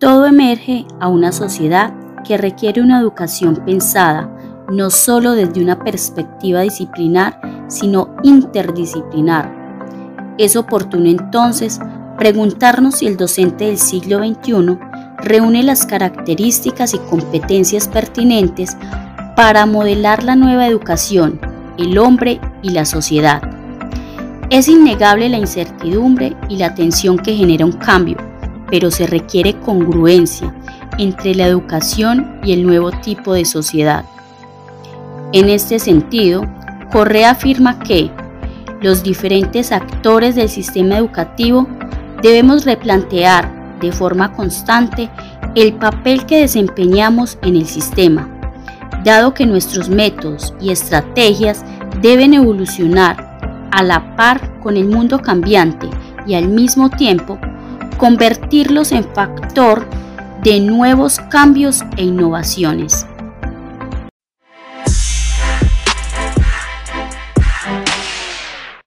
emerge a una sociedad que requiere una educación pensada no solo desde una perspectiva disciplinar, sino interdisciplinar. Es oportuno entonces preguntarnos si el docente del siglo XXI reúne las características y competencias pertinentes para modelar la nueva educación, el hombre y la sociedad. Es innegable la incertidumbre y la tensión que genera un cambio, pero se requiere congruencia entre la educación y el nuevo tipo de sociedad. En este sentido, Correa afirma que los diferentes actores del sistema educativo debemos replantear de forma constante el papel que desempeñamos en el sistema, dado que nuestros métodos y estrategias deben evolucionar a la par con el mundo cambiante y al mismo tiempo convertirlos en factor de nuevos cambios e innovaciones.